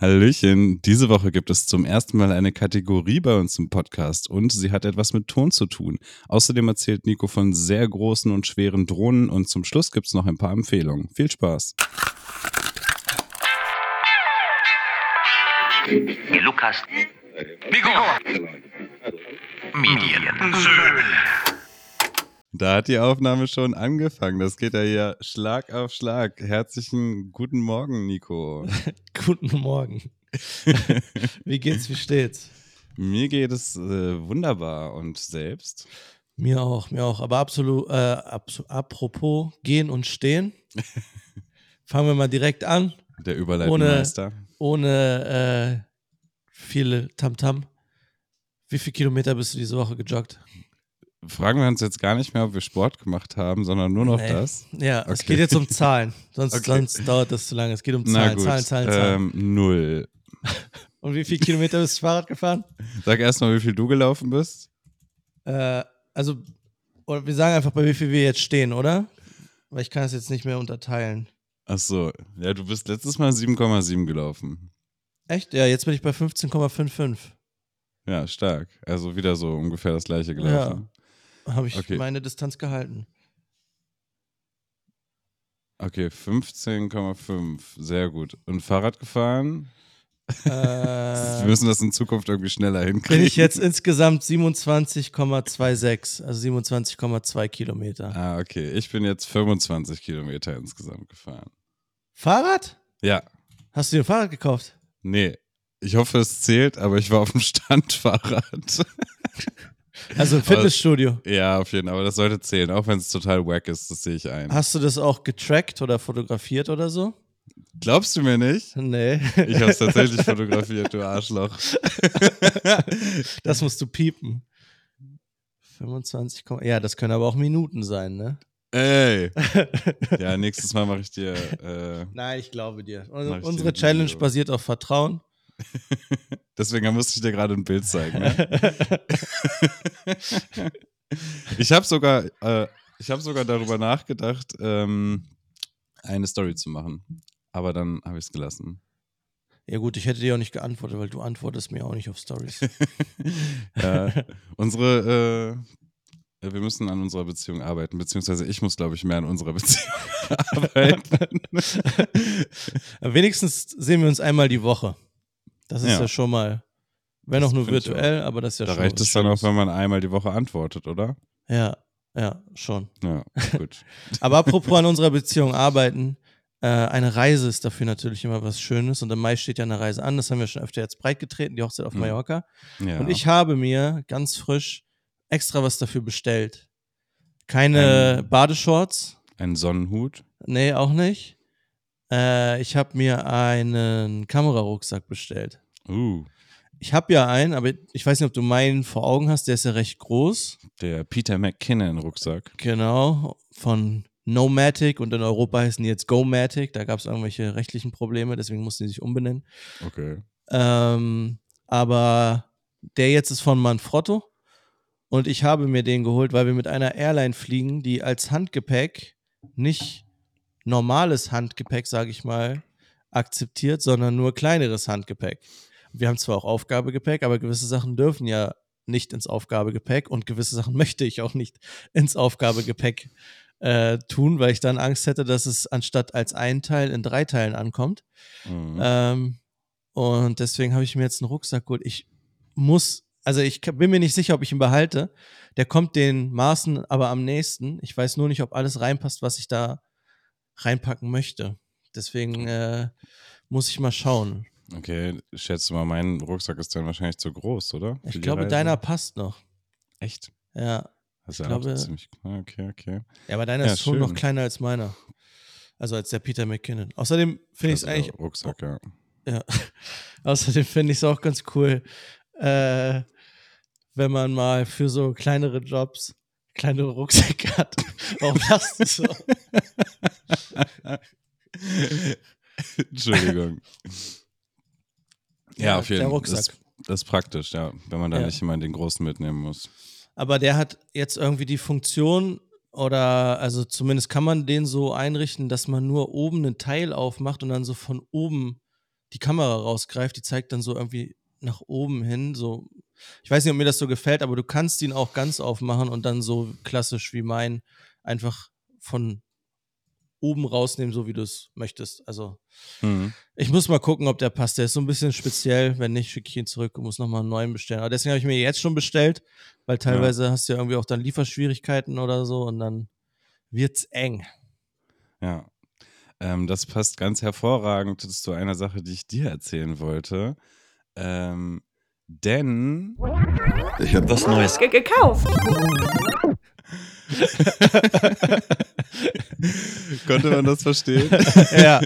Hallöchen, diese Woche gibt es zum ersten Mal eine Kategorie bei uns im Podcast und sie hat etwas mit Ton zu tun. Außerdem erzählt Nico von sehr großen und schweren Drohnen und zum Schluss gibt es noch ein paar Empfehlungen. Viel Spaß. Lukas. Nico. Medien. Da hat die Aufnahme schon angefangen. Das geht ja hier Schlag auf Schlag. Herzlichen guten Morgen, Nico. Guten Morgen. wie geht's, wie steht's? Mir geht es äh, wunderbar und selbst? Mir auch, mir auch. Aber absolut, äh, abs apropos gehen und stehen, fangen wir mal direkt an. Der Überleitungsmeister. Ohne, ohne äh, viele Tamtam. Wie viele Kilometer bist du diese Woche gejoggt? Fragen wir uns jetzt gar nicht mehr, ob wir Sport gemacht haben, sondern nur noch nee. das. Ja, okay. es geht jetzt um Zahlen. Sonst, okay. sonst dauert das zu lange. Es geht um Zahlen, Zahlen, Zahlen, Zahlen. Ähm, null. Und wie viele Kilometer bist du Fahrrad gefahren? Sag erstmal, wie viel du gelaufen bist. Äh, also, wir sagen einfach, bei wie viel wir jetzt stehen, oder? Weil ich kann es jetzt nicht mehr unterteilen. Ach so. Ja, du bist letztes Mal 7,7 gelaufen. Echt? Ja, jetzt bin ich bei 15,55. Ja, stark. Also wieder so ungefähr das gleiche gelaufen. Habe ich okay. meine Distanz gehalten. Okay, 15,5. Sehr gut. Und Fahrrad gefahren? Äh, Wir müssen das in Zukunft irgendwie schneller hinkriegen. Bin ich jetzt insgesamt 27,26, also 27,2 Kilometer. Ah, okay. Ich bin jetzt 25 Kilometer insgesamt gefahren. Fahrrad? Ja. Hast du dir ein Fahrrad gekauft? Nee. Ich hoffe, es zählt, aber ich war auf dem Standfahrrad. Also Fitnessstudio. Aber, ja, auf jeden Fall. Aber das sollte zählen, auch wenn es total wack ist, das sehe ich ein. Hast du das auch getrackt oder fotografiert oder so? Glaubst du mir nicht? Nee. Ich habe es tatsächlich fotografiert, du Arschloch. das musst du piepen. 25, ja, das können aber auch Minuten sein, ne? Ey! Ja, nächstes Mal mache ich dir. Äh, Nein, ich glaube dir. Unsere Challenge basiert auf Vertrauen. Deswegen musste ich dir gerade ein Bild zeigen. Ne? ich habe sogar, äh, hab sogar darüber nachgedacht, ähm, eine Story zu machen. Aber dann habe ich es gelassen. Ja gut, ich hätte dir auch nicht geantwortet, weil du antwortest mir auch nicht auf Stories. ja, unsere, äh, wir müssen an unserer Beziehung arbeiten, beziehungsweise ich muss, glaube ich, mehr an unserer Beziehung arbeiten. Wenigstens sehen wir uns einmal die Woche. Das ist ja, ja schon mal, wenn auch nur virtuell, aber das ist ja da schon. Da reicht es dann auch, wenn man einmal die Woche antwortet, oder? Ja, ja, schon. Ja, gut. aber apropos an unserer Beziehung arbeiten, äh, eine Reise ist dafür natürlich immer was Schönes und im Mai steht ja eine Reise an, das haben wir schon öfter jetzt breitgetreten, die Hochzeit auf mhm. Mallorca. Ja. Und ich habe mir ganz frisch extra was dafür bestellt. Keine ein, Badeshorts. Ein Sonnenhut? Nee, auch nicht. Äh, ich habe mir einen Kamerarucksack bestellt. Uh. Ich habe ja einen, aber ich weiß nicht, ob du meinen vor Augen hast. Der ist ja recht groß. Der Peter McKinnon Rucksack. Genau, von Nomatic und in Europa heißen die jetzt GoMatic. Da gab es irgendwelche rechtlichen Probleme, deswegen mussten die sich umbenennen. Okay. Ähm, aber der jetzt ist von Manfrotto und ich habe mir den geholt, weil wir mit einer Airline fliegen, die als Handgepäck nicht normales Handgepäck, sage ich mal, akzeptiert, sondern nur kleineres Handgepäck. Wir haben zwar auch Aufgabegepäck, aber gewisse Sachen dürfen ja nicht ins Aufgabegepäck und gewisse Sachen möchte ich auch nicht ins Aufgabegepäck äh, tun, weil ich dann Angst hätte, dass es anstatt als ein Teil in drei Teilen ankommt. Mhm. Ähm, und deswegen habe ich mir jetzt einen Rucksack geholt. Ich muss, also ich bin mir nicht sicher, ob ich ihn behalte. Der kommt den Maßen aber am nächsten. Ich weiß nur nicht, ob alles reinpasst, was ich da reinpacken möchte. Deswegen äh, muss ich mal schauen. Okay, ich schätze mal, mein Rucksack ist dann wahrscheinlich zu groß, oder? Für ich glaube, Reise? deiner passt noch. Echt? Ja. Ist ja glaube, ziemlich Okay, okay. Ja, aber deiner ja, ist schon schön. noch kleiner als meiner. Also als der Peter McKinnon. Außerdem finde ich es eigentlich. Rucksack, ja. Ja. Außerdem finde ich es auch ganz cool, äh, wenn man mal für so kleinere Jobs kleinere Rucksäcke hat. Warum lachst du so? Entschuldigung. Ja, ja, auf jeden Fall. Das, das, ist praktisch, ja, wenn man da ja. nicht immer den großen mitnehmen muss. Aber der hat jetzt irgendwie die Funktion, oder also zumindest kann man den so einrichten, dass man nur oben einen Teil aufmacht und dann so von oben die Kamera rausgreift, die zeigt dann so irgendwie nach oben hin, so. Ich weiß nicht, ob mir das so gefällt, aber du kannst ihn auch ganz aufmachen und dann so klassisch wie mein einfach von oben rausnehmen, so wie du es möchtest. Also Mhm. ich muss mal gucken, ob der passt. Der ist so ein bisschen speziell. Wenn nicht, schicke ich ihn zurück und muss nochmal einen neuen bestellen. Aber deswegen habe ich mir jetzt schon bestellt, weil teilweise hast du ja irgendwie auch dann Lieferschwierigkeiten oder so und dann wird's eng. Ja. Ähm, das passt ganz hervorragend zu einer Sache, die ich dir erzählen wollte. Ähm, denn Ich habe was Neues. Ge gekauft. konnte man das verstehen? ja.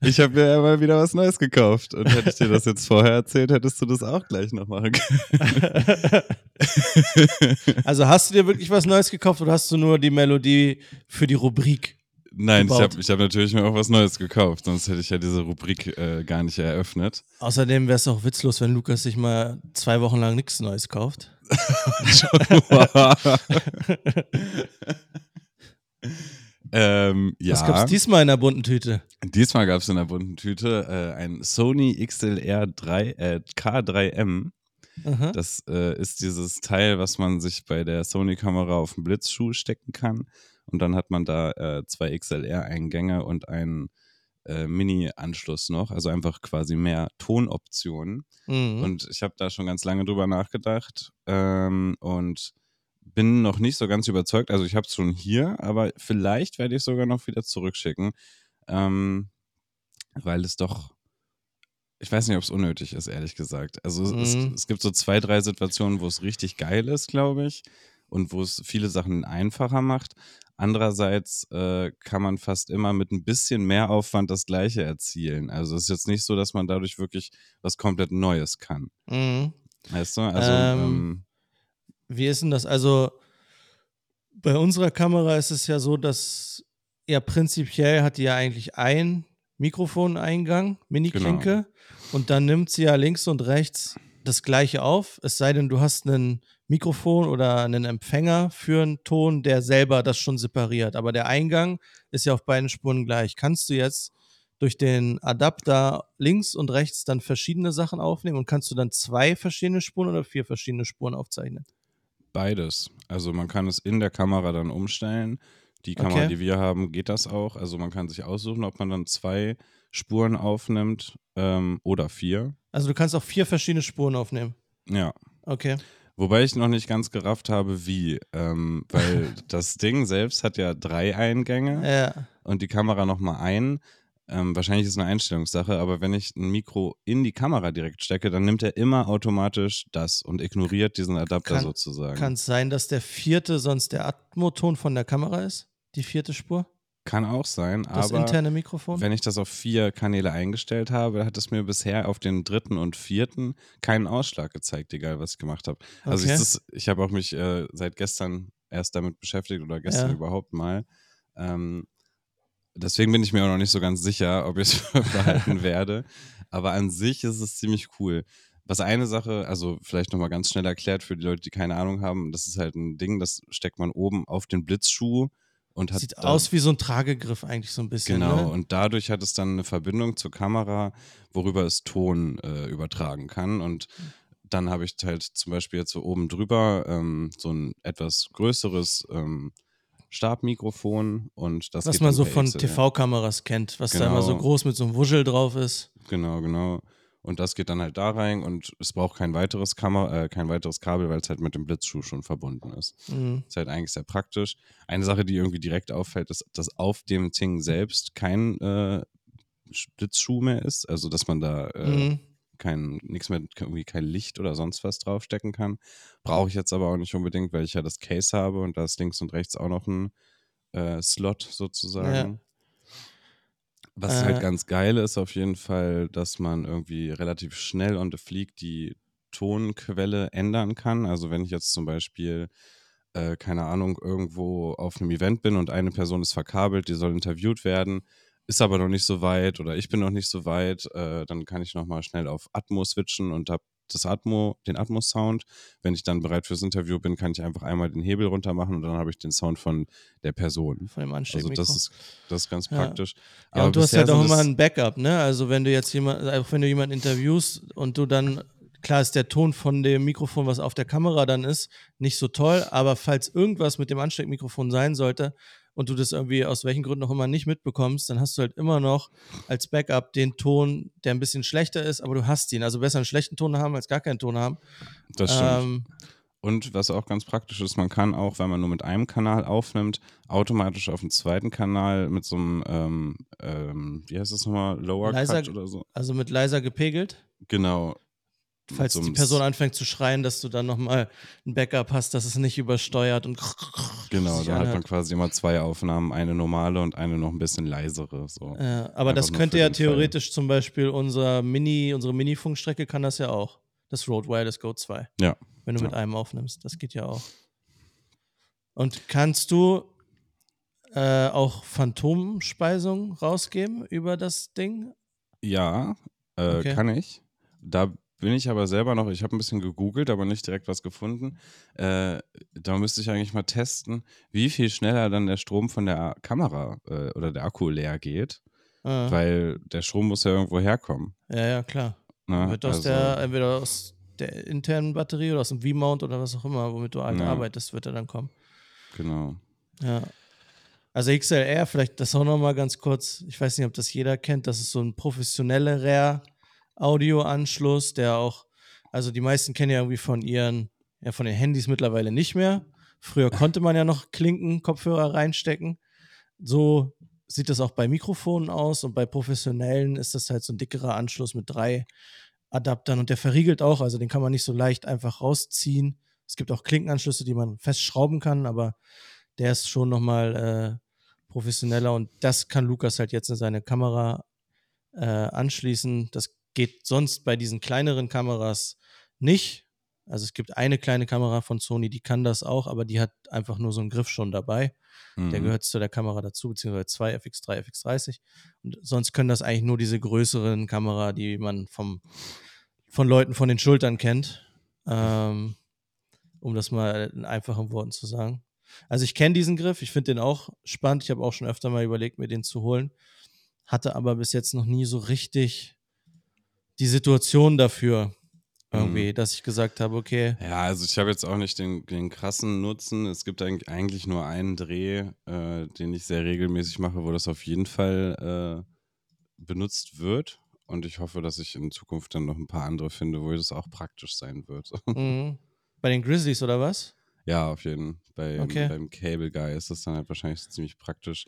Ich habe mir ja mal wieder was Neues gekauft. Und hätte ich dir das jetzt vorher erzählt, hättest du das auch gleich noch machen können. also hast du dir wirklich was Neues gekauft oder hast du nur die Melodie für die Rubrik? Nein, ich gebaut. habe ich hab natürlich mir auch was Neues gekauft, sonst hätte ich ja diese Rubrik äh, gar nicht eröffnet. Außerdem wäre es auch witzlos, wenn Lukas sich mal zwei Wochen lang nichts Neues kauft. ähm, ja. Was gab's diesmal in der bunten Tüte? Diesmal gab es in der bunten Tüte äh, ein Sony XLR 3, äh, K3M. Aha. Das äh, ist dieses Teil, was man sich bei der Sony-Kamera auf den Blitzschuh stecken kann. Und dann hat man da äh, zwei XLR-Eingänge und einen äh, Mini-Anschluss noch. Also einfach quasi mehr Tonoptionen. Mhm. Und ich habe da schon ganz lange drüber nachgedacht ähm, und bin noch nicht so ganz überzeugt. Also ich habe es schon hier, aber vielleicht werde ich es sogar noch wieder zurückschicken, ähm, weil es doch, ich weiß nicht, ob es unnötig ist, ehrlich gesagt. Also es, Mhm. es gibt so zwei, drei Situationen, wo es richtig geil ist, glaube ich, und wo es viele Sachen einfacher macht. Andererseits äh, kann man fast immer mit ein bisschen mehr Aufwand das Gleiche erzielen. Also es ist jetzt nicht so, dass man dadurch wirklich was komplett Neues kann. Mhm. Weißt du? Also, Ähm, ähm, Wie ist denn das? Also bei unserer Kamera ist es ja so, dass ja prinzipiell hat die ja eigentlich ein Mikrofoneingang, Mini-Klinke, und dann nimmt sie ja links und rechts das gleiche auf, es sei denn, du hast einen Mikrofon oder einen Empfänger für einen Ton, der selber das schon separiert. Aber der Eingang ist ja auf beiden Spuren gleich. Kannst du jetzt durch den Adapter links und rechts dann verschiedene Sachen aufnehmen und kannst du dann zwei verschiedene Spuren oder vier verschiedene Spuren aufzeichnen? beides. Also man kann es in der Kamera dann umstellen. Die Kamera, Okay. die wir haben, geht das auch. Also man kann sich aussuchen, ob man dann zwei Spuren aufnimmt ähm, oder vier. Also du kannst auch vier verschiedene Spuren aufnehmen. Ja. Okay. Wobei ich noch nicht ganz gerafft habe, wie. Ähm, weil das Ding selbst hat ja drei Eingänge. Ja. und die Kamera nochmal ein. Ähm, wahrscheinlich ist es eine Einstellungssache, aber wenn ich ein Mikro in die Kamera direkt stecke, dann nimmt er immer automatisch das und ignoriert diesen Adapter Kann- sozusagen. Kann es sein, dass der vierte sonst der Atmoton von der Kamera ist? Die vierte Spur? Kann auch sein, Das aber interne Mikrofon? wenn ich das auf vier Kanäle eingestellt habe, hat es mir bisher auf den dritten und vierten keinen Ausschlag gezeigt, egal was ich gemacht habe. Also Okay. ist, ich habe auch mich äh, seit gestern erst damit beschäftigt oder gestern Ja. überhaupt mal. Ähm, deswegen bin ich mir auch noch nicht so ganz sicher, ob ich es behalten werde. Aber an sich ist es ziemlich cool. Was eine Sache, also vielleicht nochmal ganz schnell erklärt für die Leute, die keine Ahnung haben, das ist halt ein Ding, das steckt man oben auf den Blitzschuh und hat Sieht aus wie so ein Tragegriff eigentlich so ein bisschen. Genau, Ne? und dadurch hat es dann eine Verbindung zur Kamera, worüber es Ton äh, übertragen kann. Und dann habe ich halt zum Beispiel jetzt so oben drüber ähm, so ein etwas größeres ähm, Stabmikrofon und das Was man so von. TV-Kameras kennt, was da immer so Genau. groß mit so einem Wuschel drauf ist. Genau, genau. Und das geht dann halt da rein und es braucht kein weiteres Kamera, äh, kein weiteres Kabel, weil es halt mit dem Blitzschuh schon verbunden ist. Mhm. Ist halt eigentlich sehr praktisch. Eine Sache, die irgendwie direkt auffällt, ist, dass auf dem Ding selbst kein äh, Blitzschuh mehr ist. Also, dass man da äh, Mhm. kein, nichts mehr, irgendwie kein Licht oder sonst was draufstecken kann. Brauche ich jetzt aber auch nicht unbedingt, weil ich ja das Case habe und da ist links und rechts auch noch ein äh, Slot sozusagen. Was Äh. halt ganz geil ist, auf jeden Fall, dass man irgendwie relativ schnell on the fleek die Tonquelle ändern kann. Also wenn ich jetzt zum Beispiel, äh, keine Ahnung, irgendwo auf einem Event bin und eine Person ist verkabelt, die soll interviewt werden, ist aber noch nicht so weit oder ich bin noch nicht so weit, äh, dann kann ich nochmal schnell auf Atmo switchen und habe das Atmo, den Atmos-Sound. Wenn ich dann bereit fürs Interview bin, kann ich einfach einmal den Hebel runter machen und dann habe ich den Sound von der Person. Von dem Also Ansteckmikro. das ist, das ist ganz Ja. praktisch. Ja, und du hast halt auch sind immer ein Backup, ne? Also wenn du jetzt jemand, auch wenn du jemanden interviewst und du dann, klar ist der Ton von dem Mikrofon, was auf der Kamera dann ist, nicht so toll, aber falls irgendwas mit dem Ansteckmikrofon sein sollte und du das irgendwie aus welchen Gründen auch immer nicht mitbekommst, dann hast du halt immer noch als Backup den Ton, der ein bisschen schlechter ist, aber du hast ihn. Also besser einen schlechten Ton haben als gar keinen Ton haben. Das stimmt. Ähm, Und was auch ganz praktisch ist, man kann auch, wenn man nur mit einem Kanal aufnimmt, automatisch auf den zweiten Kanal mit so einem, ähm, ähm, wie heißt das nochmal, Lower Leiser- Cut oder so. also mit leiser gepegelt. Genau. Falls so die Person anfängt zu schreien, dass du dann nochmal ein Backup hast, dass es nicht übersteuert und Genau, da hat man quasi immer zwei Aufnahmen, eine normale und eine noch ein bisschen leisere. So. Ja, aber Einfach das könnte ja den Fall. theoretisch zum Beispiel unser Mini, unsere Mini-Funkstrecke kann das ja auch. Das Rode Wireless Go 2. Ja. Wenn du Ja. mit einem aufnimmst. Das geht ja auch. Und kannst du äh, auch Phantomspeisung rausgeben über das Ding? Ja, äh, Okay. kann ich. Da bin ich aber selber noch, ich habe ein bisschen gegoogelt, aber nicht direkt was gefunden. Äh, da müsste ich eigentlich mal testen, wie viel schneller dann der Strom von der Kamera äh, oder der Akku leer geht, Ah, weil der Strom muss ja irgendwo herkommen. ja, ja, klar. Ne? Wird aus Also, der, entweder aus der internen Batterie oder aus dem V-Mount oder was auch immer, womit du halt Ja. arbeitest, wird er dann kommen. Genau. Ja. Also XLR, vielleicht das auch nochmal ganz kurz. Ich weiß nicht, ob das jeder kennt. Das ist so ein professioneller Audioanschluss, der auch, also die meisten kennen ja irgendwie von ihren, ja, von den Handys mittlerweile nicht mehr. Früher konnte man ja noch Klinken, Kopfhörer reinstecken. So sieht das auch bei Mikrofonen aus und bei professionellen ist das halt so ein dickerer Anschluss mit drei Adaptern und der verriegelt auch, also den kann man nicht so leicht einfach rausziehen. Es gibt auch Klinkenanschlüsse, die man festschrauben kann, aber der ist schon nochmal äh, professioneller und das kann Lukas halt jetzt in seine Kamera äh, anschließen. Das geht sonst bei diesen kleineren Kameras nicht. Also es gibt eine kleine Kamera von Sony, die kann das auch, aber die hat einfach nur so einen Griff schon dabei. Der Mhm. gehört zu der Kamera dazu, beziehungsweise zwei FX3, FX30. Und sonst können das eigentlich nur diese größeren Kamera, die man vom, von Leuten von den Schultern kennt. Ähm, um das mal in einfachen Worten zu sagen. Also ich kenne diesen Griff, ich finde den auch spannend. Ich habe auch schon öfter mal überlegt, mir den zu holen. Hatte aber bis jetzt noch nie so richtig die Situation dafür irgendwie, dass ich gesagt habe, okay, Ja, also ich habe jetzt auch nicht den, den krassen Nutzen. Es gibt eigentlich- eigentlich nur einen Dreh, äh, den ich sehr regelmäßig mache, wo das auf jeden Fall äh, benutzt wird. Und ich hoffe, dass ich in Zukunft dann noch ein paar andere finde, wo das auch praktisch sein wird. mhm. bei den Grizzlies oder was? ja, auf jeden Fall. Bei, Okay. Beim Cable Guy ist das dann halt wahrscheinlich ziemlich praktisch,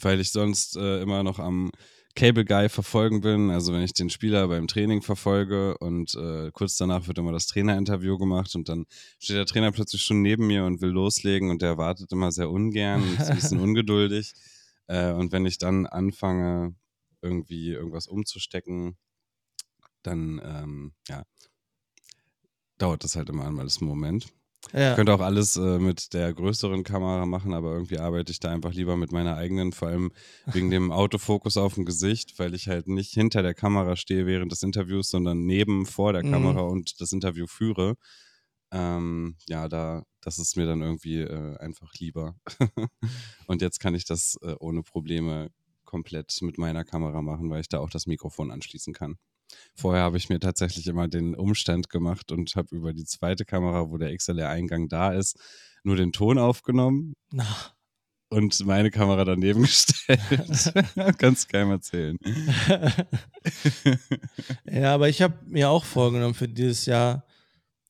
weil ich sonst äh, immer noch am Cable Guy verfolgen bin. Also wenn ich den Spieler beim Training verfolge und äh, kurz danach wird immer das Trainerinterview gemacht und dann steht der Trainer plötzlich schon neben mir und will loslegen und der wartet immer sehr ungern und ist ein bisschen ungeduldig. Äh, und wenn ich dann anfange, irgendwie irgendwas umzustecken, dann ähm, ja, dauert das halt immer einmal das Moment. Ja. Ich könnte auch alles äh, mit der größeren Kamera machen, aber irgendwie arbeite ich da einfach lieber mit meiner eigenen, vor allem wegen dem Autofokus auf dem Gesicht, weil ich halt nicht hinter der Kamera stehe während des Interviews, sondern neben, vor der Mhm. Kamera und das Interview führe. Ähm, ja, da, das ist mir dann irgendwie äh, einfach lieber. und jetzt kann ich das äh, ohne Probleme komplett mit meiner Kamera machen, weil ich da auch das Mikrofon anschließen kann. Vorher habe ich mir tatsächlich immer den Umstand gemacht und habe über die zweite Kamera, wo der XLR-Eingang da ist, nur den Ton aufgenommen Na, und meine Kamera daneben gestellt. Kannst keinem erzählen. ja, aber ich habe mir auch vorgenommen für dieses Jahr,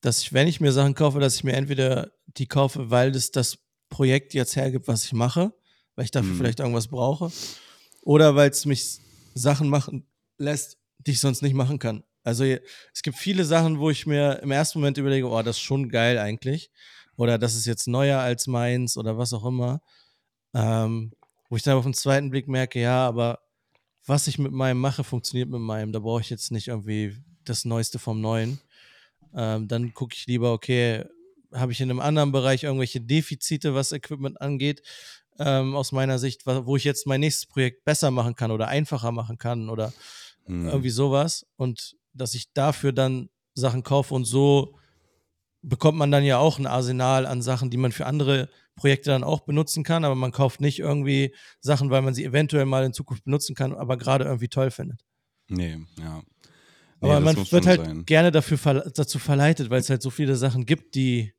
dass ich, wenn ich mir Sachen kaufe, dass ich mir entweder die kaufe, weil das das Projekt jetzt hergibt, was ich mache, weil ich dafür Mhm. vielleicht irgendwas brauche, oder weil es mich Sachen machen lässt, die ich sonst nicht machen kann. Also es gibt viele Sachen, wo ich mir im ersten Moment überlege, oh, das ist schon geil eigentlich. Oder das ist jetzt neuer als meins oder was auch immer. Ähm, wo ich dann auf den zweiten Blick merke, ja, aber was ich mit meinem mache, funktioniert mit meinem. Da brauche ich jetzt nicht irgendwie das Neueste vom Neuen. Ähm, dann gucke ich lieber, okay, habe ich in einem anderen Bereich irgendwelche Defizite, was Equipment angeht, ähm, aus meiner Sicht, wo ich jetzt mein nächstes Projekt besser machen kann oder einfacher machen kann oder Hm. irgendwie sowas. Und dass ich dafür dann Sachen kaufe und so bekommt man dann ja auch ein Arsenal an Sachen, die man für andere Projekte dann auch benutzen kann, aber man kauft nicht irgendwie Sachen, weil man sie eventuell mal in Zukunft benutzen kann, aber gerade irgendwie toll findet. Nee, ja. Nee, aber man wird halt sein. gerne dafür verle- dazu verleitet, weil es halt so viele Sachen gibt, die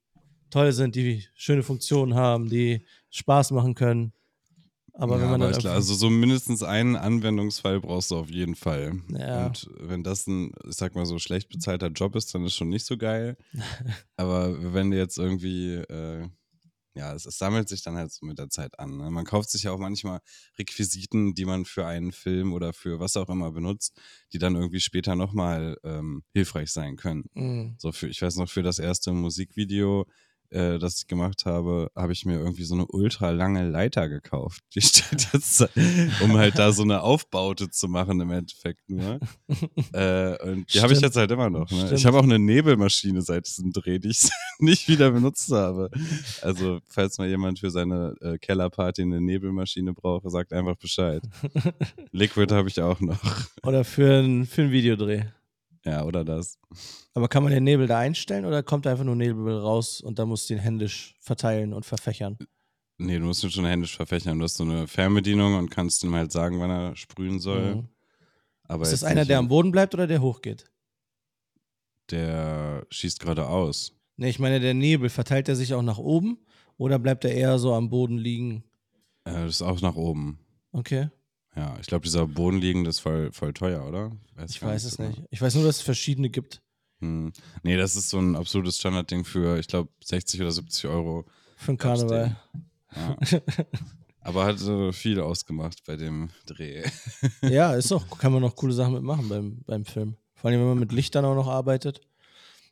toll sind, die schöne Funktionen haben, die Spaß machen können. Aber ja, wenn man aber dann klar, also so mindestens einen Anwendungsfall brauchst du auf jeden Fall. Ja. Und wenn das ein, ich sag mal so, schlecht bezahlter Job ist, dann ist schon nicht so geil. aber wenn du jetzt irgendwie, äh, ja, es, es sammelt sich dann halt so mit der Zeit an. Ne? Man kauft sich ja auch manchmal Requisiten, die man für einen Film oder für was auch immer benutzt, die dann irgendwie später nochmal ähm, hilfreich sein können. Mm. So für, ich weiß noch, für das erste Musikvideo, äh, das ich gemacht habe, habe ich mir irgendwie so eine ultra lange Leiter gekauft. Die steht jetzt, um halt da so eine Aufbaute zu machen im Endeffekt nur. äh, und die habe ich jetzt halt immer noch. Ne? Ich habe auch eine Nebelmaschine seit diesem Dreh, die ich nicht wieder benutzt habe. Also falls mal jemand für seine äh, Kellerparty eine Nebelmaschine braucht, sagt einfach Bescheid. Liquid habe ich auch noch. Oder für ein, für ein Videodreh. Ja, oder das. Aber kann man den Nebel da einstellen oder kommt einfach nur Nebel raus und da muss den händisch verteilen und verfächern? Nee, du musst ihn schon händisch verfächern. Du hast so eine Fernbedienung und kannst ihm halt sagen, wann er sprühen soll. Mhm. Aber Ist das einer, der am Boden bleibt oder der hochgeht? Der schießt geradeaus. Nee, ich meine, der Nebel, verteilt er sich auch nach oben oder bleibt er eher so am Boden liegen? Äh, das ist auch nach oben. Okay, Ja, ich glaube, dieser bodenliegende ist voll, voll teuer, oder? ich gar weiß es so nicht. genau. Ich weiß nur, dass es verschiedene gibt. Hm. Nee, das ist so ein absolutes Standardding für, ich glaube, 60 oder 70 Euro. Für Gab's Karneval. Ja. Aber hat so viel ausgemacht bei dem Dreh. ja, ist doch, kann man noch coole Sachen mitmachen beim, beim Film. Vor allem, wenn man mit Lichtern auch noch arbeitet.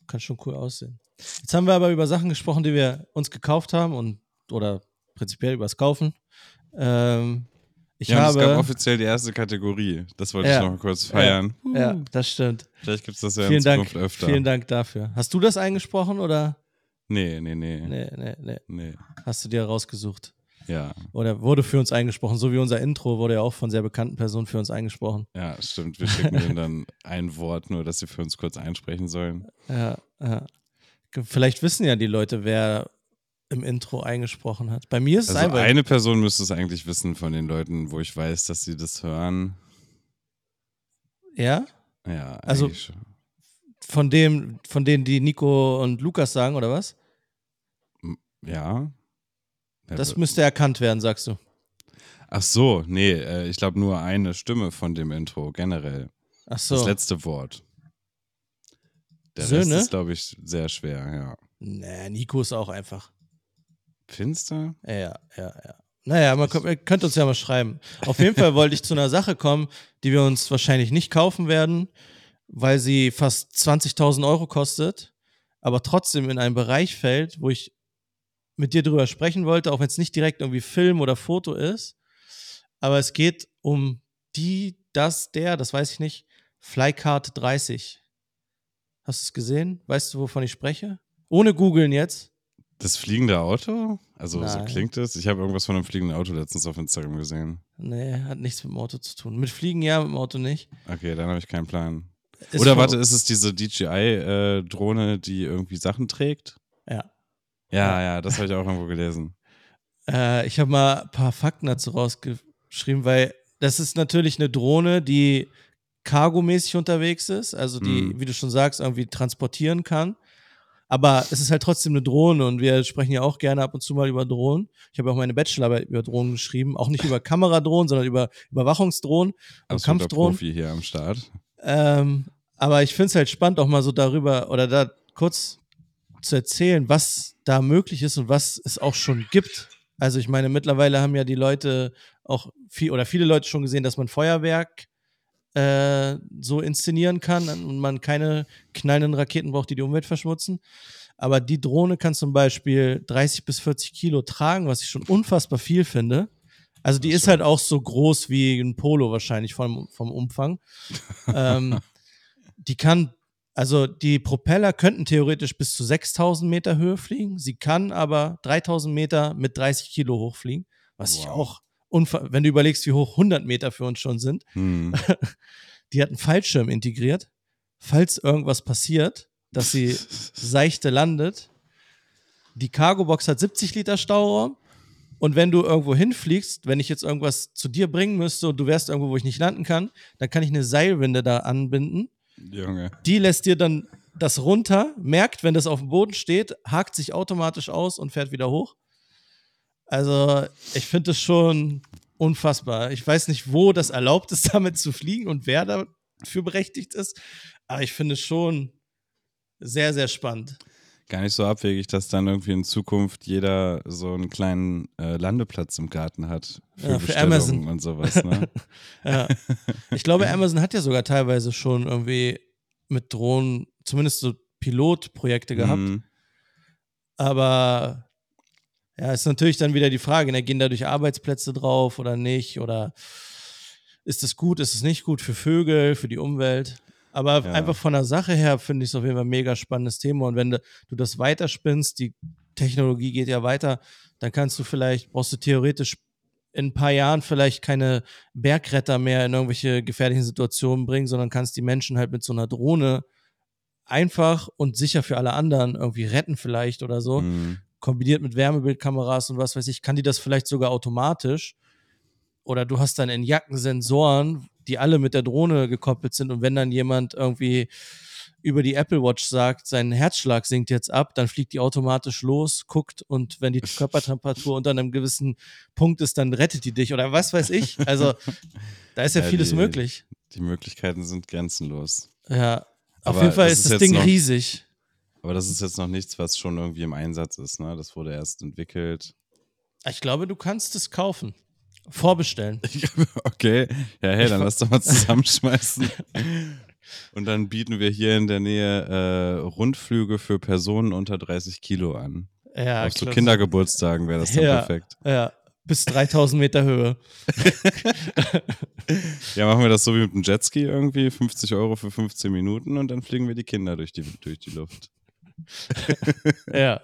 Kann schon cool aussehen. Jetzt haben wir aber über Sachen gesprochen, die wir uns gekauft haben und oder prinzipiell übers Kaufen. Ähm, ich ja, und es gab habe. offiziell die erste Kategorie. Das wollte Ja. ich noch mal kurz feiern. Ja, das stimmt. Vielleicht gibt es das ja Vielen in Dank, Zukunft öfter. vielen Dank dafür. Hast du das eingesprochen oder? Nee, nee, nee. Nee, nee, nee. nee. Hast du dir rausgesucht? Ja, Oder wurde für uns eingesprochen, so wie unser Intro wurde ja auch von sehr bekannten Personen für uns eingesprochen. ja, stimmt. Wir schicken denen dann ein Wort, nur dass sie für uns kurz einsprechen sollen. Ja, ja. Vielleicht wissen ja die Leute, wer im Intro eingesprochen hat. Bei mir ist es Also einfach. eine Person müsste es eigentlich wissen von den Leuten, wo ich weiß, dass sie das hören. ja? Ja, Also- schon. Von dem, von denen, die Nico und Lukas sagen, oder was? ja. Das müsste erkannt werden, sagst du. Ach so, nee, äh, ich glaube nur eine Stimme von dem Intro generell. Ach Das so. letzte Wort. Der Söhne? Rest ist, glaube ich, sehr schwer, ja. Nee, Nico ist auch einfach. Finster? Ja, ja, ja. Naja, man könnt, könnt uns ja mal schreiben. Auf jeden Fall wollte ich zu einer Sache kommen, die wir uns wahrscheinlich nicht kaufen werden, weil sie fast 20.000 Euro kostet, aber trotzdem in einen Bereich fällt, wo ich mit dir drüber sprechen wollte, auch wenn es nicht direkt irgendwie Film oder Foto ist. Aber es geht um die, das, der, das weiß ich nicht, Flycard 30. Hast du es gesehen? Weißt du, wovon ich spreche? Ohne googeln jetzt. Das fliegende Auto? Also so Nein. klingt es. Ich habe irgendwas von einem fliegenden Auto letztens auf Instagram gesehen. Nee, hat nichts mit dem Auto zu tun. Mit Fliegen ja, mit dem Auto nicht. Okay, dann habe ich keinen Plan. Ist Oder warte, ist es diese DJI-Drohne, die irgendwie Sachen trägt? Ja. Ja, ja, das habe ich auch irgendwo gelesen. Äh, ich habe mal ein paar Fakten dazu rausgeschrieben, weil das ist natürlich eine Drohne, die cargomäßig unterwegs ist, also die, Mhm. wie du schon sagst, irgendwie transportieren kann. Aber es ist halt trotzdem eine Drohne und wir sprechen ja auch gerne ab und zu mal über Drohnen. Ich habe auch meine Bachelorarbeit über Drohnen geschrieben, auch nicht über Kameradrohnen, sondern über Überwachungsdrohnen und Kampfdrohnen. Profi hier am Start. Ähm, aber ich finde es halt spannend, auch mal so darüber oder da kurz zu erzählen, was da möglich ist und was es auch schon gibt. Also ich meine, mittlerweile haben ja die Leute auch viel oder viele Leute schon gesehen, dass man Feuerwerk äh, so inszenieren kann und man keine knallenden Raketen braucht, die die Umwelt verschmutzen. Aber die Drohne kann zum Beispiel 30 bis 40 Kilo tragen, was ich schon unfassbar viel finde. Also die ist halt auch so groß wie ein Polo wahrscheinlich vom, vom Umfang. ähm, die kann, also die Propeller könnten theoretisch bis zu 6000 Meter Höhe fliegen. Sie kann aber 3000 Meter mit 30 Kilo hochfliegen, was ich Wow. auch, unver wenn du überlegst, wie hoch 100 Meter für uns schon sind. Hm. Die hat einen Fallschirm integriert. Falls irgendwas passiert, dass sie seichte landet. Die Cargobox hat 70 Liter Stauraum. Und wenn du irgendwo hinfliegst, wenn ich jetzt irgendwas zu dir bringen müsste und du wärst irgendwo, wo ich nicht landen kann, dann kann ich eine Seilwinde da anbinden. Junge. Die lässt dir dann das runter, merkt, wenn das auf dem Boden steht, hakt sich automatisch aus und fährt wieder hoch. Also, ich finde es schon unfassbar. Ich weiß nicht, wo das erlaubt ist, damit zu fliegen und wer dafür berechtigt ist. Aber ich finde es schon sehr, sehr spannend. Gar nicht so abwegig, dass dann irgendwie in Zukunft jeder so einen kleinen äh, Landeplatz im Garten hat. Für, Ja, für Amazon. und sowas. Ne? Ja. Ich glaube, Amazon hat ja sogar teilweise schon irgendwie mit Drohnen zumindest so Pilotprojekte gehabt. Mhm. Aber ja, ist natürlich dann wieder die Frage, ne, gehen dadurch Arbeitsplätze drauf oder nicht? Oder ist es gut, ist es nicht gut für Vögel, für die Umwelt? Aber Ja. einfach von der Sache her finde ich es auf jeden Fall ein mega spannendes Thema. Und wenn du, du das weiterspinnst, die Technologie geht ja weiter, dann kannst du vielleicht, brauchst du theoretisch in ein paar Jahren vielleicht keine Bergretter mehr in irgendwelche gefährlichen Situationen bringen, sondern kannst die Menschen halt mit so einer Drohne einfach und sicher für alle anderen irgendwie retten vielleicht oder so Mhm. Kombiniert mit Wärmebildkameras und was weiß ich, kann die das vielleicht sogar automatisch. Oder du hast dann in Jacken Sensoren, die alle mit der Drohne gekoppelt sind. Und wenn dann jemand irgendwie über die Apple Watch sagt, sein Herzschlag sinkt jetzt ab, dann fliegt die automatisch los, guckt und wenn die Körpertemperatur unter einem gewissen Punkt ist, dann rettet die dich oder was weiß ich. Also da ist ja, Ja, vieles die- möglich. Die Möglichkeiten sind grenzenlos. Ja, auf Aber jeden Fall ist das Ding noch- riesig. Aber das ist jetzt noch nichts, was schon irgendwie im Einsatz ist. Ne? Das wurde erst entwickelt. Ich glaube, du kannst es kaufen. Vorbestellen. Okay, ja, hey, dann lass doch mal zusammenschmeißen. Und dann bieten wir hier in der Nähe äh, Rundflüge für Personen unter 30 Kilo an. Ja, Auf so. Kindergeburtstagen wäre das dann Ja. perfekt. Ja, bis 3000 Meter Höhe. Ja, machen wir das so wie mit dem Jetski irgendwie, 50 Euro für 15 Minuten und dann fliegen wir die Kinder durch die, durch die Luft. Ja.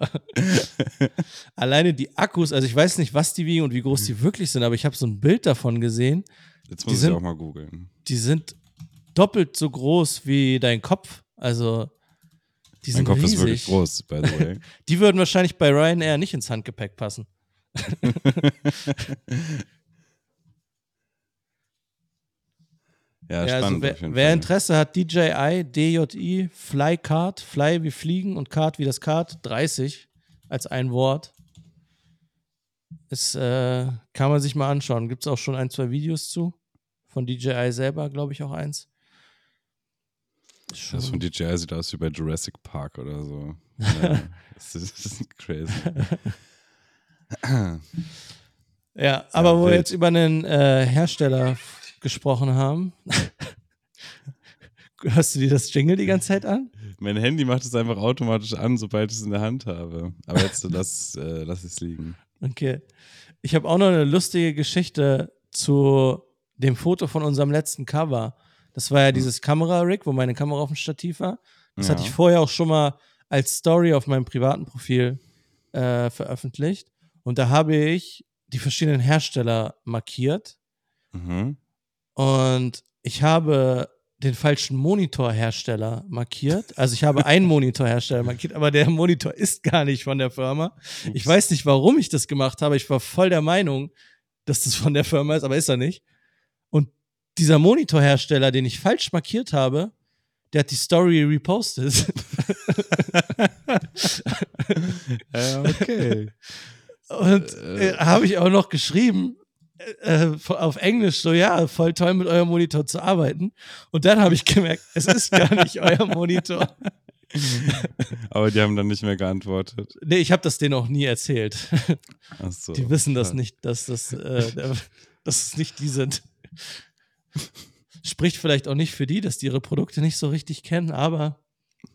Alleine die Akkus, also ich weiß nicht, was die wiegen und wie groß die wirklich sind, aber ich habe so ein Bild davon gesehen. Jetzt Die muss ich sind- auch mal googeln. Die sind doppelt so groß wie dein Kopf. Also, die Mein sind Kopf riesig. ist wirklich groß, by the way. Die würden wahrscheinlich bei Ryanair nicht ins Handgepäck passen. Ja, Ja, spannend also wer, wer. Interesse hat, DJI, DJI, Flycard, Fly wie Fliegen und Card wie das Card, 30 als ein Wort. Das äh, kann man sich mal anschauen. Gibt es auch schon ein, zwei Videos zu. Von DJI selber, glaube ich, auch eins. Das von DJI sieht aus wie bei Jurassic Park oder so. Ja, das, ist, das ist crazy. Ja, aber wo wir jetzt über einen äh, Hersteller gesprochen haben. Hörst du dir das Jingle die ganze Zeit an? Mein Handy macht es einfach automatisch an, sobald ich es in der Hand habe. Aber jetzt lass, äh, lass es liegen. Okay. Ich habe auch noch eine lustige Geschichte zu dem Foto von unserem letzten Cover. Das war ja dieses Kamera-Rig, wo meine Kamera auf dem Stativ war. Das hatte Ja. ich vorher auch schon mal als Story auf meinem privaten Profil äh, veröffentlicht. Und da habe ich die verschiedenen Hersteller markiert. Mhm. Und ich habe den falschen Monitorhersteller markiert. Also ich habe einen Monitorhersteller markiert, aber der Monitor ist gar nicht von der Firma. Ich weiß nicht, warum ich das gemacht habe. Ich war voll der Meinung, dass das von der Firma ist, aber ist er nicht. Und dieser Monitorhersteller, den ich falsch markiert habe, der hat die Story repostet. Okay. Und äh, habe ich auch noch geschrieben, äh, äh, auf Englisch, so ja, voll toll mit eurem Monitor zu arbeiten. Und dann habe ich gemerkt, es ist gar nicht euer Monitor. Aber die haben dann nicht mehr geantwortet. Nee, ich habe das denen auch nie erzählt. Ach so. Die wissen das nicht, dass das, äh, dass es nicht die sind. Spricht vielleicht auch nicht für die, dass die ihre Produkte nicht so richtig kennen, aber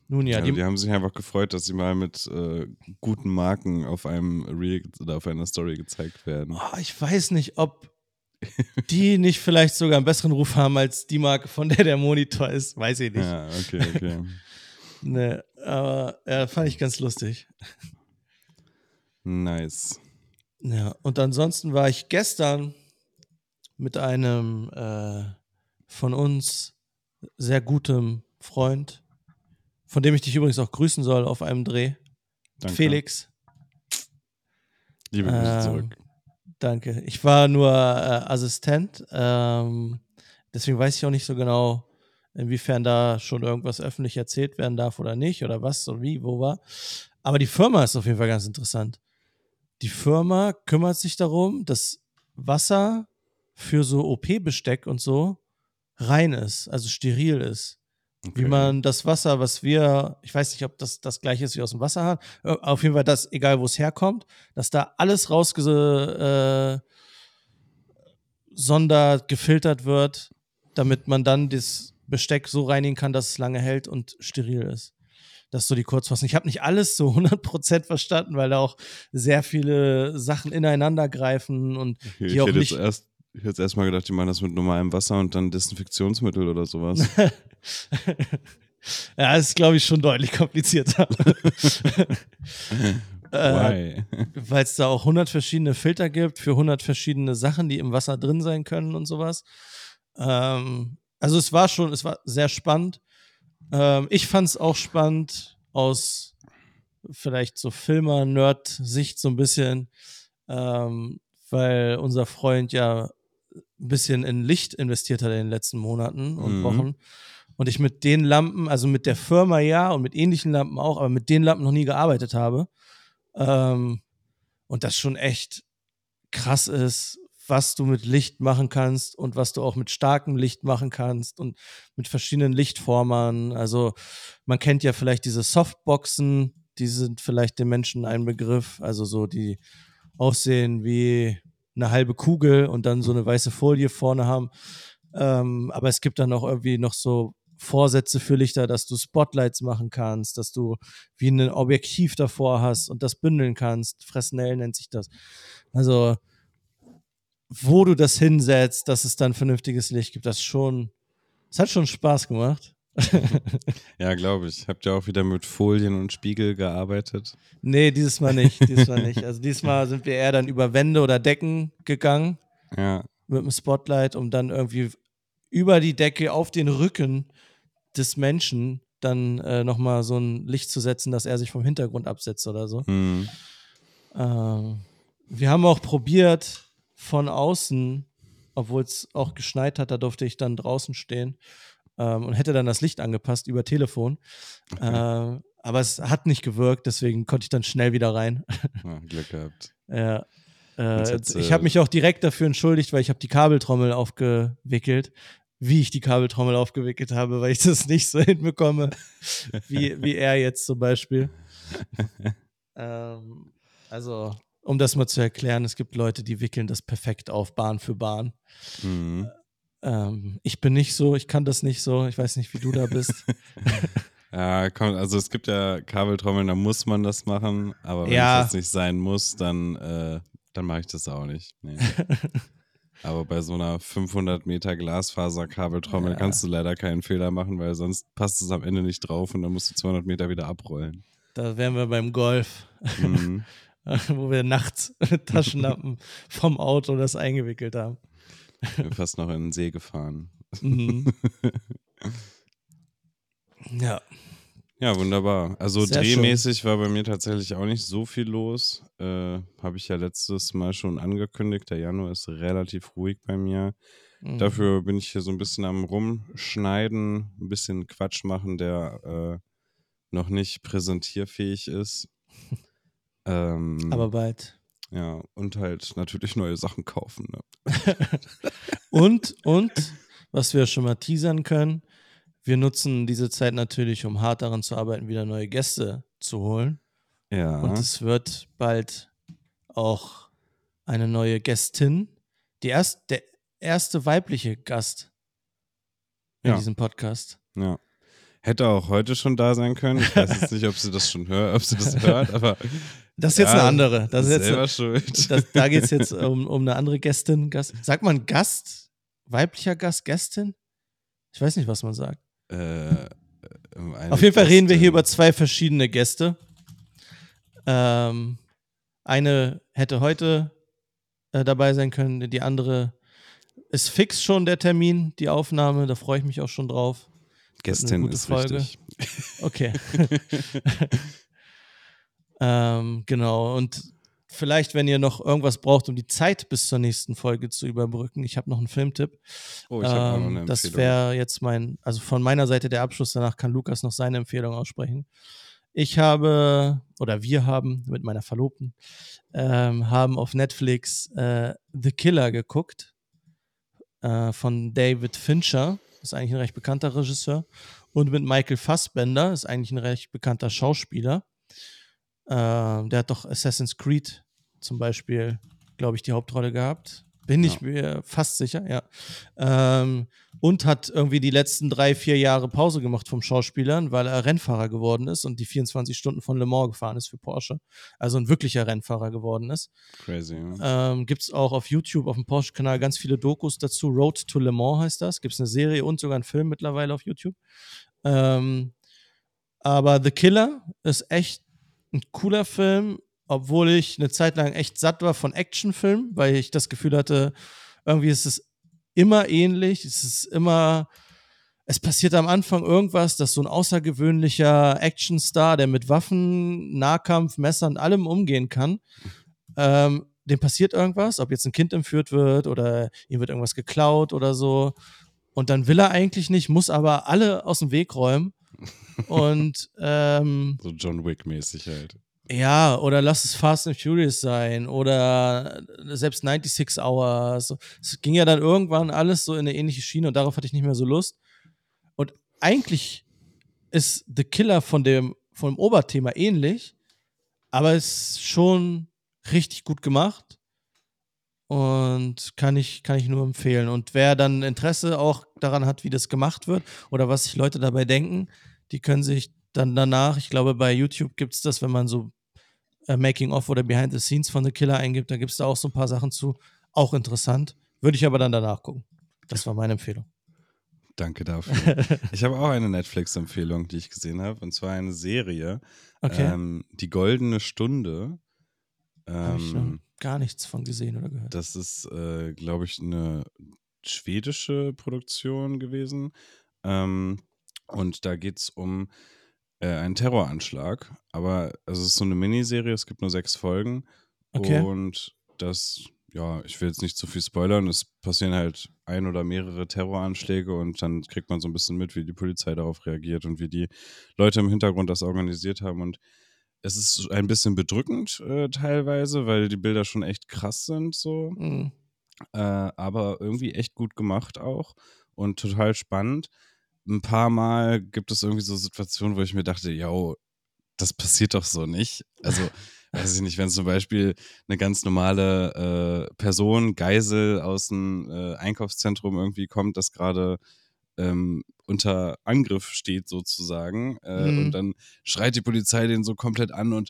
nun ja, Ja, die, die haben sich einfach gefreut, dass sie mal mit äh, guten Marken auf einem Reel oder auf einer Story gezeigt werden. oh, ich weiß nicht, ob die nicht vielleicht sogar einen besseren Ruf haben als die Marke, von der der Monitor ist. Weiß ich nicht. Ja, okay, okay. Nee, aber ja, fand ich ganz lustig. nice. Ja, und ansonsten war ich gestern mit einem äh, von uns sehr gutem Freund von dem ich dich übrigens auch grüßen soll auf einem Dreh. Danke. Felix. Liebe Grüße Ähm, zurück. Danke. Ich war nur äh, Assistent. Ähm, deswegen weiß ich auch nicht so genau, inwiefern da schon irgendwas öffentlich erzählt werden darf oder nicht oder was und wie, wo war. Aber die Firma ist auf jeden Fall ganz interessant. Die Firma kümmert sich darum, dass Wasser für so OP-Besteck und so rein ist, also steril ist. Wie Okay. man das Wasser, was wir, ich weiß nicht, ob das das gleiche ist wie aus dem Wasserhahn, äh, auf jeden Fall das, egal wo es herkommt, dass da alles rausge äh, gefiltert wird, damit man dann das Besteck so reinigen kann, dass es lange hält und steril ist. Das ist so die Kurzfassung. Ich habe nicht alles so 100% verstanden, weil da auch sehr viele Sachen ineinander greifen und Okay, die auch nicht erst, ich hätte erstmal gedacht, die machen das mit normalem Wasser und dann Desinfektionsmittel oder sowas. ja, ist, glaube ich, schon deutlich komplizierter. äh? Weil es da auch 100 verschiedene Filter gibt für 100 verschiedene Sachen, die im Wasser drin sein können und sowas. Ähm, also es war schon, es war sehr spannend. Ähm, ich fand es auch spannend aus vielleicht so Filmer-Nerd-Sicht so ein bisschen, ähm, weil unser Freund ja ein bisschen in Licht investiert hat in den letzten Monaten und Mhm. Wochen. Und ich mit den Lampen, also mit der Firma ja und mit ähnlichen Lampen auch, aber mit den Lampen noch nie gearbeitet habe. Ähm, und das schon echt krass ist, was du mit Licht machen kannst und was du auch mit starkem Licht machen kannst und mit verschiedenen Lichtformern. Also man kennt ja vielleicht diese Softboxen, die sind vielleicht den Menschen ein Begriff, also so die aussehen wie eine halbe Kugel und dann so eine weiße Folie vorne haben. Ähm, aber es gibt dann auch irgendwie noch so Vorsätze für Lichter, dass du Spotlights machen kannst, dass du wie ein Objektiv davor hast und das bündeln kannst. Fresnel nennt sich das. Also, wo du das hinsetzt, dass es dann vernünftiges Licht gibt, das schon, es hat schon Spaß gemacht. Ja, glaube ich. Habt ihr auch wieder mit Folien und Spiegel gearbeitet? Nee, dieses Mal nicht, dieses Mal nicht. Also diesmal sind wir eher dann über Wände oder Decken gegangen Ja. mit dem Spotlight, um dann irgendwie über die Decke auf den Rücken des Menschen dann äh, nochmal so ein Licht zu setzen, dass er sich vom Hintergrund absetzt oder so. Hm. Ähm, wir haben auch probiert von außen, obwohl es auch geschneit hat, da durfte ich dann draußen stehen ähm, und hätte dann das Licht angepasst über Telefon. Äh, aber es hat nicht gewirkt, deswegen konnte ich dann schnell wieder rein. Ah, Glück gehabt. Ja. Äh, ich habe mich auch direkt dafür entschuldigt, weil ich habe die Kabeltrommel aufgewickelt, wie ich die Kabeltrommel aufgewickelt habe, weil ich das nicht so hinbekomme, wie, wie er jetzt zum Beispiel. ähm, also, um das mal zu erklären, es gibt Leute, die wickeln das perfekt auf, Bahn für Bahn. Mhm. Ähm, ich bin nicht so, ich kann das nicht so, ich weiß nicht, wie du da bist. Ja, komm, also es gibt ja Kabeltrommeln, da muss man das machen, aber wenn Ja. es jetzt nicht sein muss, dann, äh, dann mache ich das auch nicht. Nee. aber bei so einer 500 Meter Glasfaser-Kabeltrommel Ja. kannst du leider keinen Fehler machen, weil sonst passt es am Ende nicht drauf und dann musst du 200 Meter wieder abrollen. Da wären wir beim Golf, Mhm. wo wir nachts mit Taschenlampen vom Auto das eingewickelt haben. Bin fast noch in den See gefahren. Mhm. ja. Ja, wunderbar. Also Sehr drehmäßig war bei mir tatsächlich auch nicht so viel los. Äh, Habe ich ja letztes Mal schon angekündigt. Der Januar ist relativ ruhig bei mir. Mhm. Dafür bin ich hier so ein bisschen am Rumschneiden, ein bisschen Quatsch machen, der äh, noch nicht präsentierfähig ist. ähm, Aber bald. Ja, und halt natürlich neue Sachen kaufen. Ne? Und, und, was wir schon mal teasern können, wir nutzen diese Zeit natürlich, um hart daran zu arbeiten, wieder neue Gäste zu holen. Ja. Und es wird bald auch eine neue Gästin, die erst, der erste weibliche Gast in Ja. diesem Podcast. Ja. Hätte auch heute schon da sein können. Ich weiß jetzt nicht, ob sie das schon hört, ob sie das hört, aber Das ist jetzt Ja, eine andere. Das ist jetzt selber schuld. das, da geht es jetzt um, um eine andere Gästin. Gast. Sagt man Gast? Weiblicher Gast? Gästin? Ich weiß nicht, was man sagt. äh, eine Auf jeden Fall reden wir hier über zwei verschiedene Gäste. Ähm, eine hätte heute äh, dabei sein können, die andere ist fix schon der Termin, die Aufnahme, da freue ich mich auch schon drauf. Gästin ist Folge. richtig. Okay. ähm, genau. Und vielleicht, wenn ihr noch irgendwas braucht, um die Zeit bis zur nächsten Folge zu überbrücken, ich habe noch einen Filmtipp. Oh, ich habe auch noch Ähm, eine das Empfehlung. wäre jetzt mein, also von meiner Seite der Abschluss. Danach kann Lukas noch seine Empfehlung aussprechen. Ich habe, oder wir haben mit meiner Verlobten, ähm, haben auf Netflix äh, The Killer geguckt äh, von David Fincher. Ist eigentlich ein recht bekannter Regisseur. Und mit Michael Fassbender, ist eigentlich ein recht bekannter Schauspieler. Ähm, der hat doch Assassin's Creed zum Beispiel, glaube ich, die Hauptrolle gehabt. Bin ich mir fast sicher, ja. Ähm, und hat irgendwie die letzten drei, vier Jahre Pause gemacht vom Schauspielern, weil er Rennfahrer geworden ist und die 24 Stunden von Le Mans gefahren ist für Porsche. Also ein wirklicher Rennfahrer geworden ist. Crazy. Ja. Ähm, Gibt es auch auf YouTube, auf dem Porsche-Kanal ganz viele Dokus dazu. Road to Le Mans heißt das. Gibt es eine Serie und sogar einen Film mittlerweile auf YouTube. Ähm, aber The Killer ist echt ein cooler Film, obwohl ich eine Zeit lang echt satt war von Actionfilmen, weil ich das Gefühl hatte, irgendwie ist es immer ähnlich. Es ist immer. Es passiert am Anfang irgendwas, dass so ein außergewöhnlicher Actionstar, der mit Waffen, Nahkampf, Messern, allem umgehen kann, ähm, dem passiert irgendwas, ob jetzt ein Kind entführt wird oder ihm wird irgendwas geklaut oder so. Und dann will er eigentlich nicht, muss aber alle aus dem Weg räumen. Und ähm, So John Wick-mäßig halt. Ja, oder lass es Fast and Furious sein oder selbst 96 Hours. Es ging ja dann irgendwann alles so in eine ähnliche Schiene und darauf hatte ich nicht mehr so Lust. Und eigentlich ist The Killer von dem, vom Oberthema ähnlich, aber es ist schon richtig gut gemacht und kann ich, kann ich nur empfehlen. Und wer dann Interesse auch daran hat, wie das gemacht wird oder was sich Leute dabei denken, die können sich dann danach, ich glaube, bei YouTube gibt es das, wenn man so äh, Making-of oder Behind the Scenes von The Killer eingibt, da gibt es da auch so ein paar Sachen zu. Auch interessant. Würde ich aber dann danach gucken. Das war meine Empfehlung. Danke dafür. ich habe auch eine Netflix-Empfehlung, die ich gesehen habe, und zwar eine Serie. Okay. Ähm, die Goldene Stunde. Habe ich Ähm, noch gar nichts von gesehen oder gehört. Das ist, äh, glaube ich, eine schwedische Produktion gewesen. Ähm, und da geht es um äh, einen Terroranschlag. Aber also es ist so eine Miniserie, es gibt nur sechs Folgen. Okay. Und das, ja, ich will jetzt nicht zu viel spoilern. Es passieren halt ein oder mehrere Terroranschläge und dann kriegt man so ein bisschen mit, wie die Polizei darauf reagiert und wie die Leute im Hintergrund das organisiert haben. Und es ist ein bisschen bedrückend äh, teilweise, weil die Bilder schon echt krass sind so Mhm. äh, aber irgendwie echt gut gemacht auch und total spannend. Ein paar Mal gibt es irgendwie so Situationen, wo ich mir dachte, yo, das passiert doch so nicht. Also, weiß ich nicht, wenn zum Beispiel eine ganz normale äh, Person, Geisel aus dem äh, Einkaufszentrum irgendwie kommt, das gerade ähm, unter Angriff steht sozusagen äh, Mhm. und dann schreit die Polizei den so komplett an und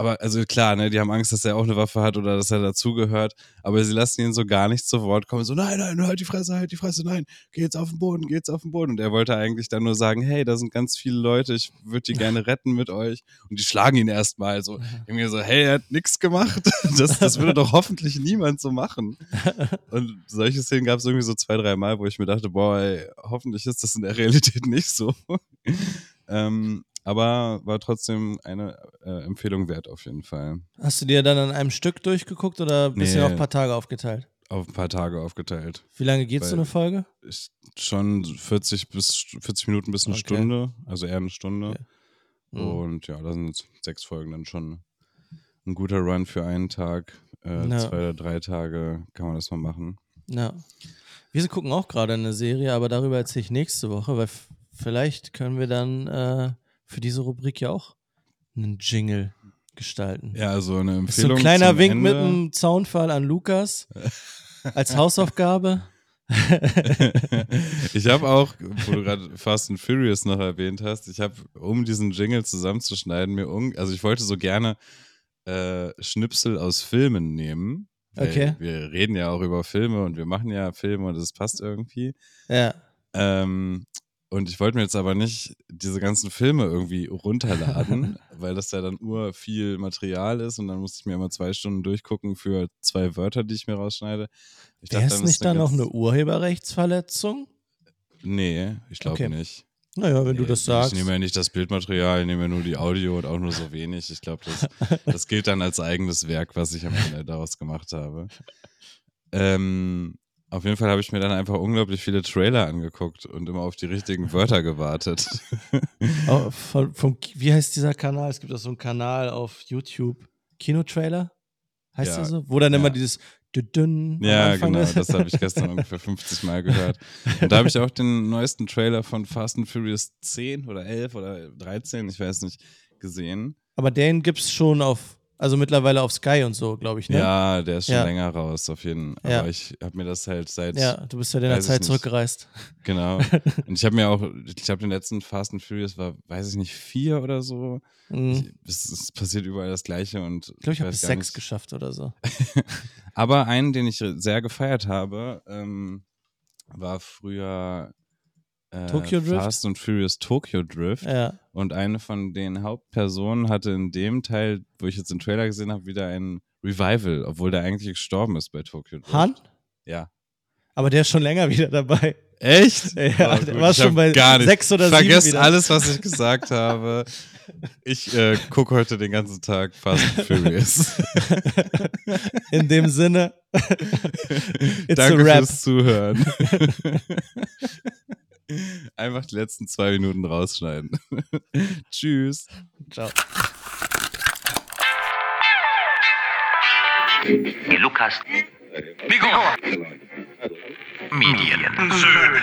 aber also klar, ne, die haben Angst, dass er auch eine Waffe hat oder dass er dazugehört, aber sie lassen ihn so gar nicht zu Wort kommen, so nein, nein, halt die Fresse, halt die Fresse, nein, geh jetzt auf den Boden, geh jetzt auf den Boden. Und er wollte eigentlich dann nur sagen, hey, da sind ganz viele Leute, ich würde die gerne retten mit euch. Und die schlagen ihn erstmal so, irgendwie so, hey, er hat nichts gemacht, das, das würde doch hoffentlich niemand so machen. Und solche Szenen gab es irgendwie so zwei, drei Mal, wo ich mir dachte, boah, ey, hoffentlich ist das in der Realität nicht so. ähm, aber war trotzdem eine äh, Empfehlung wert auf jeden Fall. Hast du dir dann an einem Stück durchgeguckt oder bist du Nee. auf ein paar Tage aufgeteilt? Auf ein paar Tage aufgeteilt. Wie lange geht so eine Folge? Ist schon 40 bis 40 Minuten bis eine Okay. Stunde, also eher eine Stunde. Okay. Mhm. Und ja, da sind jetzt sechs Folgen dann schon ein guter Run für einen Tag. Äh, Ja. Zwei oder drei Tage kann man das mal machen. Ja. Wir gucken auch gerade eine Serie, aber darüber erzähle ich nächste Woche, weil vielleicht können wir dann äh, für diese Rubrik ja auch einen Jingle gestalten. Ja, also eine Das ist so Empfehlung. ein kleiner Wink Ende. mit einem Zaunfall an Lukas als Hausaufgabe. ich habe auch, wo du gerade Fast and Furious noch erwähnt hast, ich habe, um diesen Jingle zusammenzuschneiden, mir, un also ich wollte so gerne äh, Schnipsel aus Filmen nehmen. Okay. Wir reden ja auch über Filme und wir machen ja Filme und es passt irgendwie. Ja. Ähm, und ich wollte mir jetzt aber nicht diese ganzen Filme irgendwie runterladen, weil das ja dann ur viel Material ist und dann musste ich mir immer zwei Stunden durchgucken für zwei Wörter, die ich mir rausschneide. Ich Wäre es nicht dann noch eine Urheberrechtsverletzung? Nee, ich glaube Okay. nicht. Naja, wenn du das Ich sagst. nehme ja nicht das Bildmaterial, ich nehme ja nur die Audio und auch nur so wenig. Ich glaube, das, das gilt dann als eigenes Werk, was ich am Ende daraus gemacht habe. Ähm, auf jeden Fall habe ich mir dann einfach unglaublich viele Trailer angeguckt und immer auf die richtigen Wörter gewartet. Oh, von, vom, wie heißt dieser Kanal? Es gibt auch so einen Kanal auf YouTube. Kinotrailer? Heißt Ja, der so? Wo dann immer ja. dieses Dünn ja, genau, ist. das habe ich gestern ungefähr 50 Mal gehört. Und da habe ich auch den neuesten Trailer von Fast and Furious 10 oder 11 oder 13, ich weiß nicht, gesehen. Aber den gibt's schon auf, also mittlerweile auf Sky und so, glaube ich, ne? Ja, der ist schon Ja. länger raus, auf jeden Fall. Ja. Aber ich habe mir das halt seit Ja, du bist ja in der Zeit zurückgereist. Genau. Und ich habe mir auch, ich glaube, den letzten Fast and Furious war, weiß ich nicht, vier oder so. Mhm. Ich, es, es passiert überall das Gleiche und Ich glaube, ich habe bis sechs nicht- geschafft oder so. Aber einen, den ich sehr gefeiert habe, ähm, war früher äh, Tokyo Drift? Fast and Furious Tokyo Drift. Ja. Und eine von den Hauptpersonen hatte in dem Teil, wo ich jetzt den Trailer gesehen habe, wieder ein Revival, obwohl der eigentlich gestorben ist bei Tokyo Drift. Han? Ja. Aber der ist schon länger wieder dabei. Echt? Ja, Oh, der war schon bei sechs oder sieben Vergesst alles, was ich gesagt habe. Ich äh, gucke heute den ganzen Tag Fast and Furious. In dem Sinne, it's Danke a rap. fürs Zuhören. Einfach die letzten zwei Minuten rausschneiden. Tschüss. Ciao. Lukas. Begone. Mediensöhne.